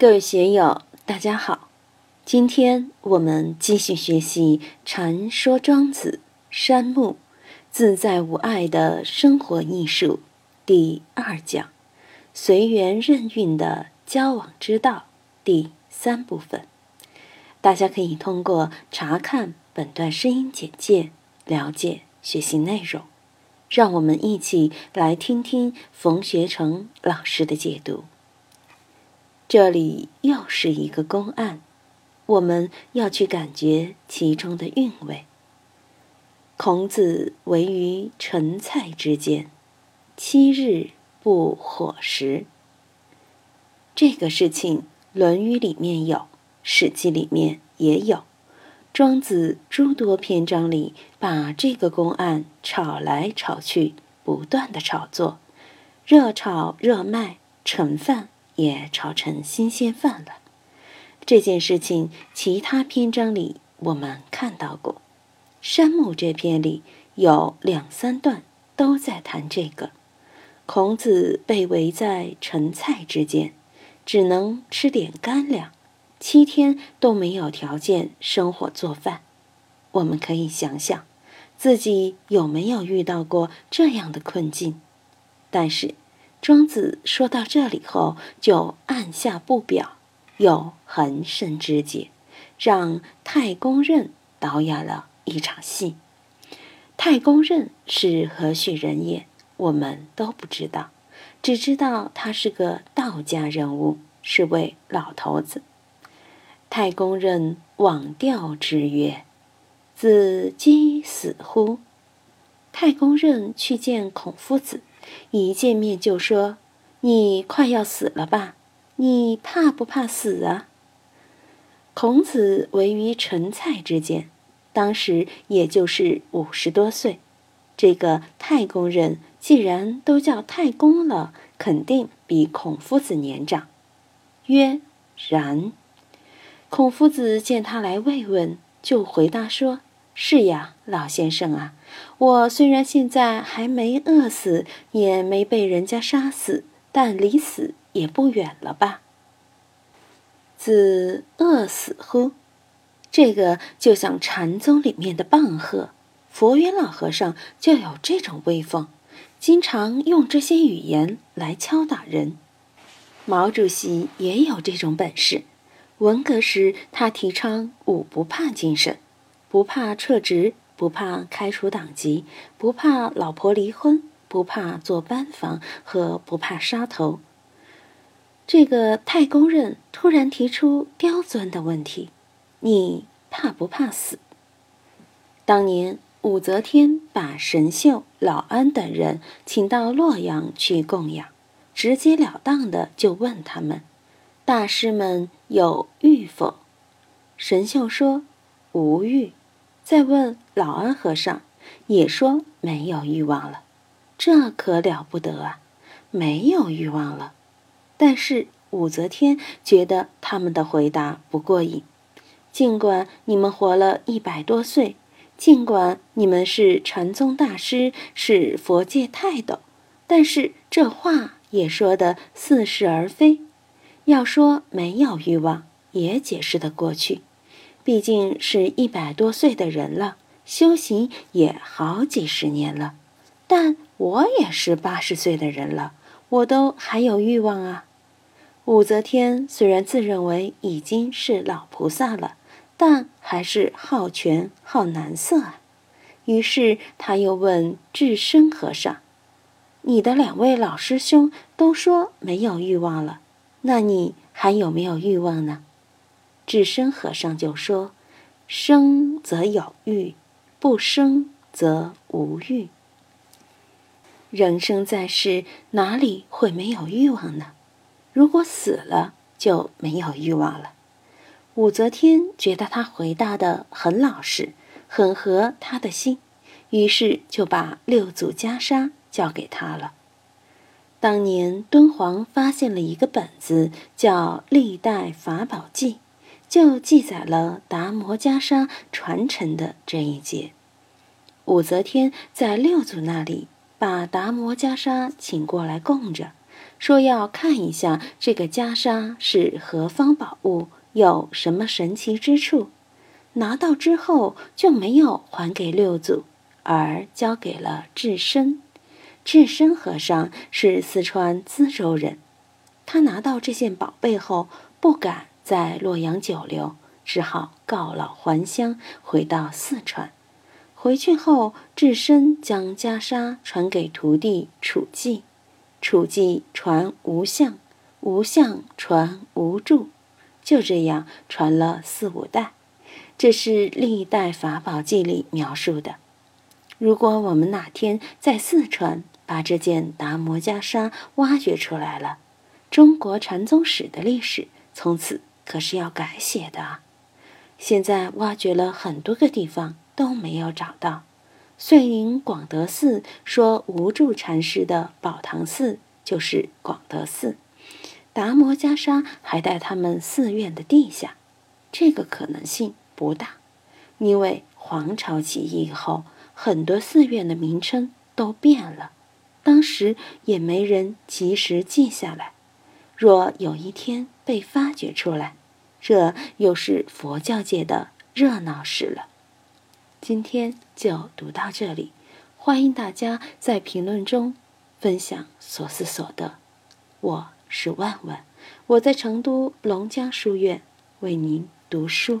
各位学友，大家好！今天我们继续学习《禅说庄子山木自在无碍的生活艺术》第二讲“随缘任运的交往之道”第三部分。大家可以通过查看本段声音简介了解学习内容。让我们一起来听听冯学成老师的解读。这里又是一个公案，我们要去感觉其中的韵味。孔子为于陈蔡之间，七日不火食。这个事情，《论语》里面有，《史记》里面也有，庄子诸多篇章里把这个公案炒来炒去，不断的炒作，热炒热卖，盛饭。也炒成新鲜饭了。这件事情，其他篇章里我们看到过，《山木》这篇里有两三段都在谈这个。孔子被围在陈蔡之间，只能吃点干粮，七天都没有条件生火做饭。我们可以想想，自己有没有遇到过这样的困境？但是。庄子说到这里后，就按下不表，又横生枝节，让太公任导演了一场戏。太公任是何许人也？我们都不知道，只知道他是个道家人物，是位老头子。太公任往调之曰：“子饥死乎？”太公任去见孔夫子。一见面就说：“你快要死了吧？你怕不怕死啊？”孔子位于陈蔡之间，当时也就是五十多岁。这个太公人既然都叫太公了，肯定比孔夫子年长。曰：“然。”孔夫子见他来慰问，就回答说：“是呀，老先生啊。”我虽然现在还没饿死，也没被人家杀死，但离死也不远了吧？子饿死乎？这个就像禅宗里面的棒喝，佛缘老和尚就有这种威风，经常用这些语言来敲打人。毛主席也有这种本事。文革时，他提倡五不怕精神，不怕撤职。不怕开除党籍，不怕老婆离婚，不怕做班房和不怕杀头。这个太公任突然提出刁钻的问题：你怕不怕死？当年武则天把神秀、老安等人请到洛阳去供养，直截了当的就问他们：“大师们有欲否？”神秀说：“无欲。”再问老安和尚，也说没有欲望了，这可了不得啊！没有欲望了。但是武则天觉得他们的回答不过瘾。尽管你们活了一百多岁，尽管你们是禅宗大师，是佛界泰斗，但是这话也说的似是而非。要说没有欲望，也解释得过去。毕竟是一百多岁的人了，修行也好几十年了。但我也是八十岁的人了，我都还有欲望啊。武则天虽然自认为已经是老菩萨了，但还是好权好男色啊。于是他又问智深和尚：“你的两位老师兄都说没有欲望了，那你还有没有欲望呢？”智深和尚就说：“生则有欲，不生则无欲。人生在世，哪里会没有欲望呢？如果死了，就没有欲望了。”武则天觉得他回答的很老实，很合他的心，于是就把六祖袈裟交给他了。当年敦煌发现了一个本子，叫《历代法宝记》。就记载了达摩袈裟传承的这一节。武则天在六祖那里把达摩袈裟请过来供着，说要看一下这个袈裟是何方宝物，有什么神奇之处。拿到之后就没有还给六祖，而交给了智深。智深和尚是四川资州人，他拿到这件宝贝后，不敢在洛阳久留，只好告老还乡，回到四川。回去后，智深将袈裟传给徒弟楚寂，楚寂传无相，无相传无助，就这样传了四五代。这是历代法宝记里描述的。如果我们哪天在四川把这件达摩袈裟挖掘出来了，中国禅宗史的历史从此可是要改写的！现在挖掘了很多个地方。都没有找到。遂宁广德寺说无住禅师的宝堂寺就是广德寺，达摩袈裟还在他们寺院的地下，这个可能性不大，因为黄巢起义以后，很多寺院的名称都变了，当时也没人及时记下来。若有一天被发掘出来，这又是佛教界的热闹事了。今天就读到这里，欢迎大家在评论中分享所思所得。我是万万，我在成都龙江书院为您读书。